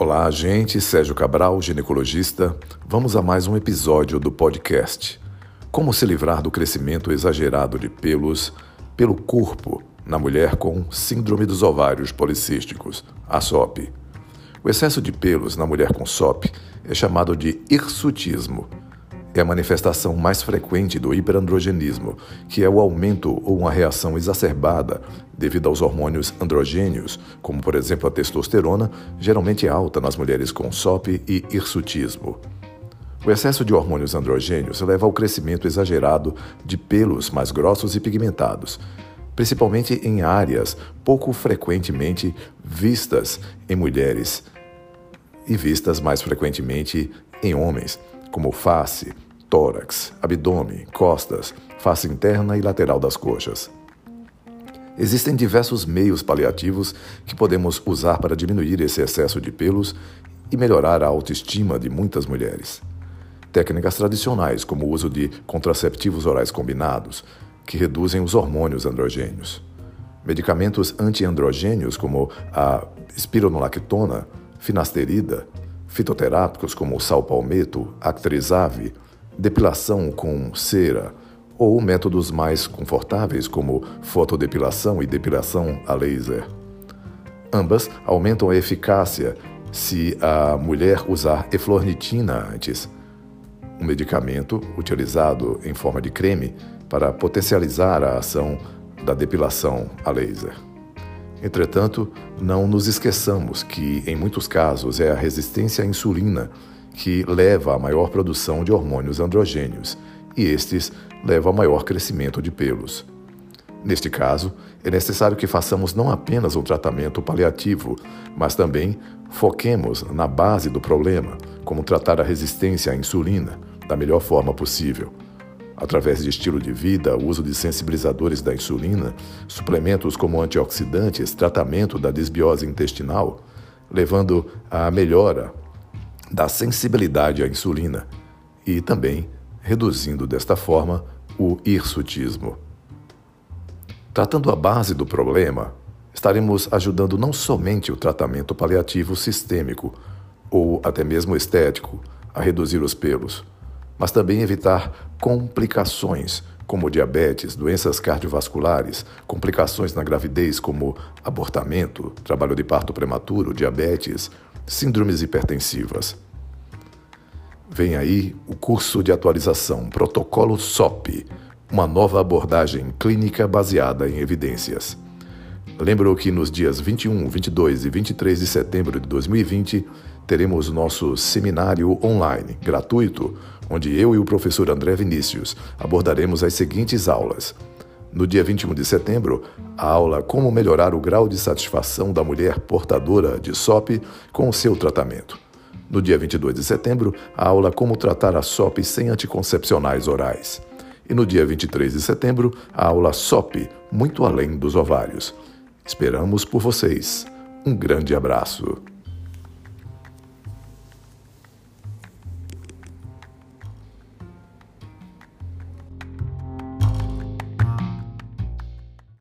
Olá, gente. Sérgio Cabral, ginecologista. Vamos a mais um episódio do podcast. Como se livrar do crescimento exagerado de pelos pelo corpo na mulher com síndrome dos ovários policísticos, a SOP. O excesso de pelos na mulher com SOP é chamado de hirsutismo é a manifestação mais frequente do hiperandrogenismo, que é o aumento ou uma reação exacerbada devido aos hormônios androgênios, como por exemplo a testosterona, geralmente alta nas mulheres com SOP e hirsutismo. O excesso de hormônios androgênios leva ao crescimento exagerado de pelos mais grossos e pigmentados, principalmente em áreas pouco frequentemente vistas em mulheres e vistas mais frequentemente em homens como face, tórax, abdômen, costas, face interna e lateral das coxas. Existem diversos meios paliativos que podemos usar para diminuir esse excesso de pelos e melhorar a autoestima de muitas mulheres. Técnicas tradicionais, como o uso de contraceptivos orais combinados, que reduzem os hormônios androgênios. Medicamentos antiandrogênios, como a espironolactona, finasterida, fitoterápicos como o sal palmeto, actrizave, depilação com cera ou métodos mais confortáveis como fotodepilação e depilação a laser. Ambas aumentam a eficácia se a mulher usar eflornitina antes, um medicamento utilizado em forma de creme para potencializar a ação da depilação a laser. Entretanto, não nos esqueçamos que, em muitos casos, é a resistência à insulina que leva à maior produção de hormônios androgênios, e estes levam a maior crescimento de pelos. Neste caso, é necessário que façamos não apenas um tratamento paliativo, mas também foquemos na base do problema, como tratar a resistência à insulina da melhor forma possível através de estilo de vida, uso de sensibilizadores da insulina, suplementos como antioxidantes, tratamento da desbiose intestinal, levando à melhora da sensibilidade à insulina e também reduzindo desta forma o hirsutismo. Tratando a base do problema, estaremos ajudando não somente o tratamento paliativo sistêmico ou até mesmo estético a reduzir os pelos, mas também evitar complicações como diabetes, doenças cardiovasculares, complicações na gravidez como abortamento, trabalho de parto prematuro, diabetes, síndromes hipertensivas. Vem aí o curso de atualização Protocolo SOP, uma nova abordagem clínica baseada em evidências. Lembro que nos dias 21, 22 e 23 de setembro de 2020 teremos nosso seminário online, gratuito, onde eu e o professor André Vinícius abordaremos as seguintes aulas. No dia 21 de setembro, a aula Como melhorar o grau de satisfação da mulher portadora de SOP com o seu tratamento. No dia 22 de setembro, a aula Como tratar a SOP sem anticoncepcionais orais. E no dia 23 de setembro, a aula SOP Muito Além dos Ovários. Esperamos por vocês. Um grande abraço.